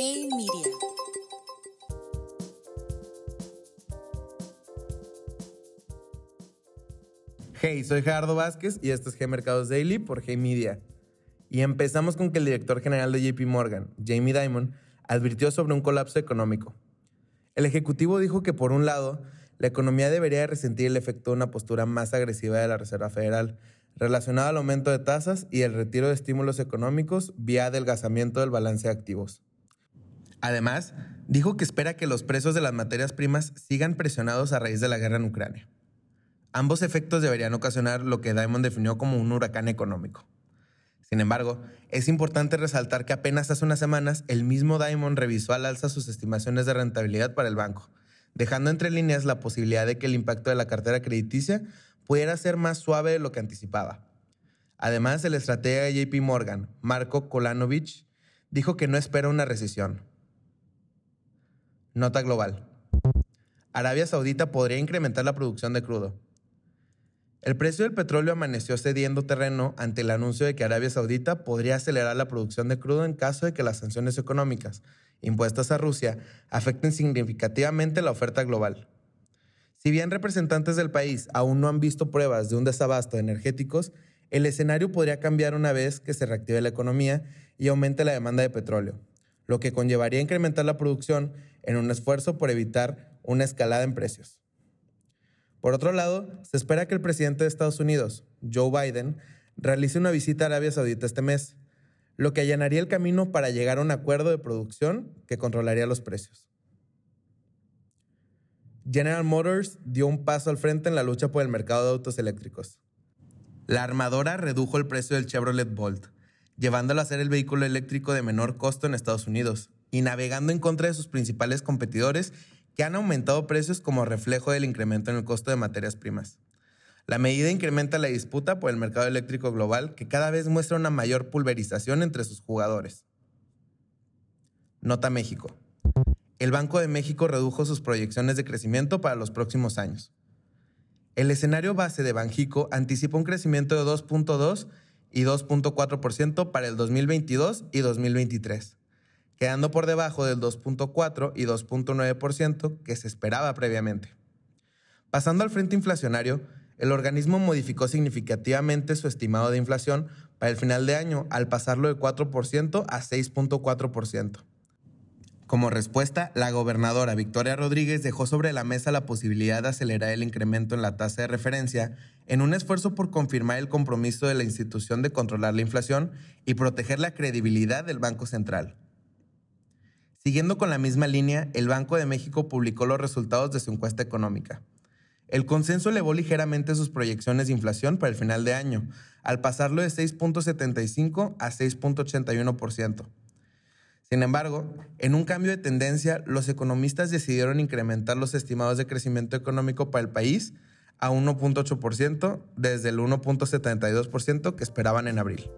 Hey Media. Hey, soy Gerardo Vázquez y esto es G Mercados Daily por Hey Media. Y empezamos con que el director general de JP Morgan, Jamie Dimon, advirtió sobre un colapso económico. El ejecutivo dijo que, por un lado, la economía debería resentir el efecto de una postura más agresiva de la Reserva Federal, relacionada al aumento de tasas y el retiro de estímulos económicos vía adelgazamiento del balance de activos. Además, dijo que espera que los precios de las materias primas sigan presionados a raíz de la guerra en Ucrania. Ambos efectos deberían ocasionar lo que Diamond definió como un huracán económico. Sin embargo, es importante resaltar que apenas hace unas semanas el mismo Diamond revisó al alza sus estimaciones de rentabilidad para el banco, dejando entre líneas la posibilidad de que el impacto de la cartera crediticia pudiera ser más suave de lo que anticipaba. Además, el estratega de JP Morgan, Marco Kolanovich, dijo que no espera una recesión. Nota global. Arabia Saudita podría incrementar la producción de crudo. El precio del petróleo amaneció cediendo terreno ante el anuncio de que Arabia Saudita podría acelerar la producción de crudo en caso de que las sanciones económicas impuestas a Rusia afecten significativamente la oferta global. Si bien representantes del país aún no han visto pruebas de un desabasto de energéticos, el escenario podría cambiar una vez que se reactive la economía y aumente la demanda de petróleo, lo que conllevaría incrementar la producción en un esfuerzo por evitar una escalada en precios. Por otro lado, se espera que el presidente de Estados Unidos, Joe Biden, realice una visita a Arabia Saudita este mes, lo que allanaría el camino para llegar a un acuerdo de producción que controlaría los precios. General Motors dio un paso al frente en la lucha por el mercado de autos eléctricos. La armadora redujo el precio del Chevrolet Bolt, llevándolo a ser el vehículo eléctrico de menor costo en Estados Unidos y navegando en contra de sus principales competidores que han aumentado precios como reflejo del incremento en el costo de materias primas. La medida incrementa la disputa por el mercado eléctrico global que cada vez muestra una mayor pulverización entre sus jugadores. Nota México. El Banco de México redujo sus proyecciones de crecimiento para los próximos años. El escenario base de Banjico anticipa un crecimiento de 2.2 y 2.4% para el 2022 y 2023, quedando por debajo del 2.4 y 2.9% que se esperaba previamente. Pasando al frente inflacionario, el organismo modificó significativamente su estimado de inflación para el final de año al pasarlo de 4% a 6.4%. Como respuesta, la gobernadora Victoria Rodríguez dejó sobre la mesa la posibilidad de acelerar el incremento en la tasa de referencia en un esfuerzo por confirmar el compromiso de la institución de controlar la inflación y proteger la credibilidad del Banco Central. Siguiendo con la misma línea, el Banco de México publicó los resultados de su encuesta económica. El consenso elevó ligeramente sus proyecciones de inflación para el final de año, al pasarlo de 6.75 a 6.81%. Sin embargo, en un cambio de tendencia, los economistas decidieron incrementar los estimados de crecimiento económico para el país a 1.8% desde el 1.72% que esperaban en abril.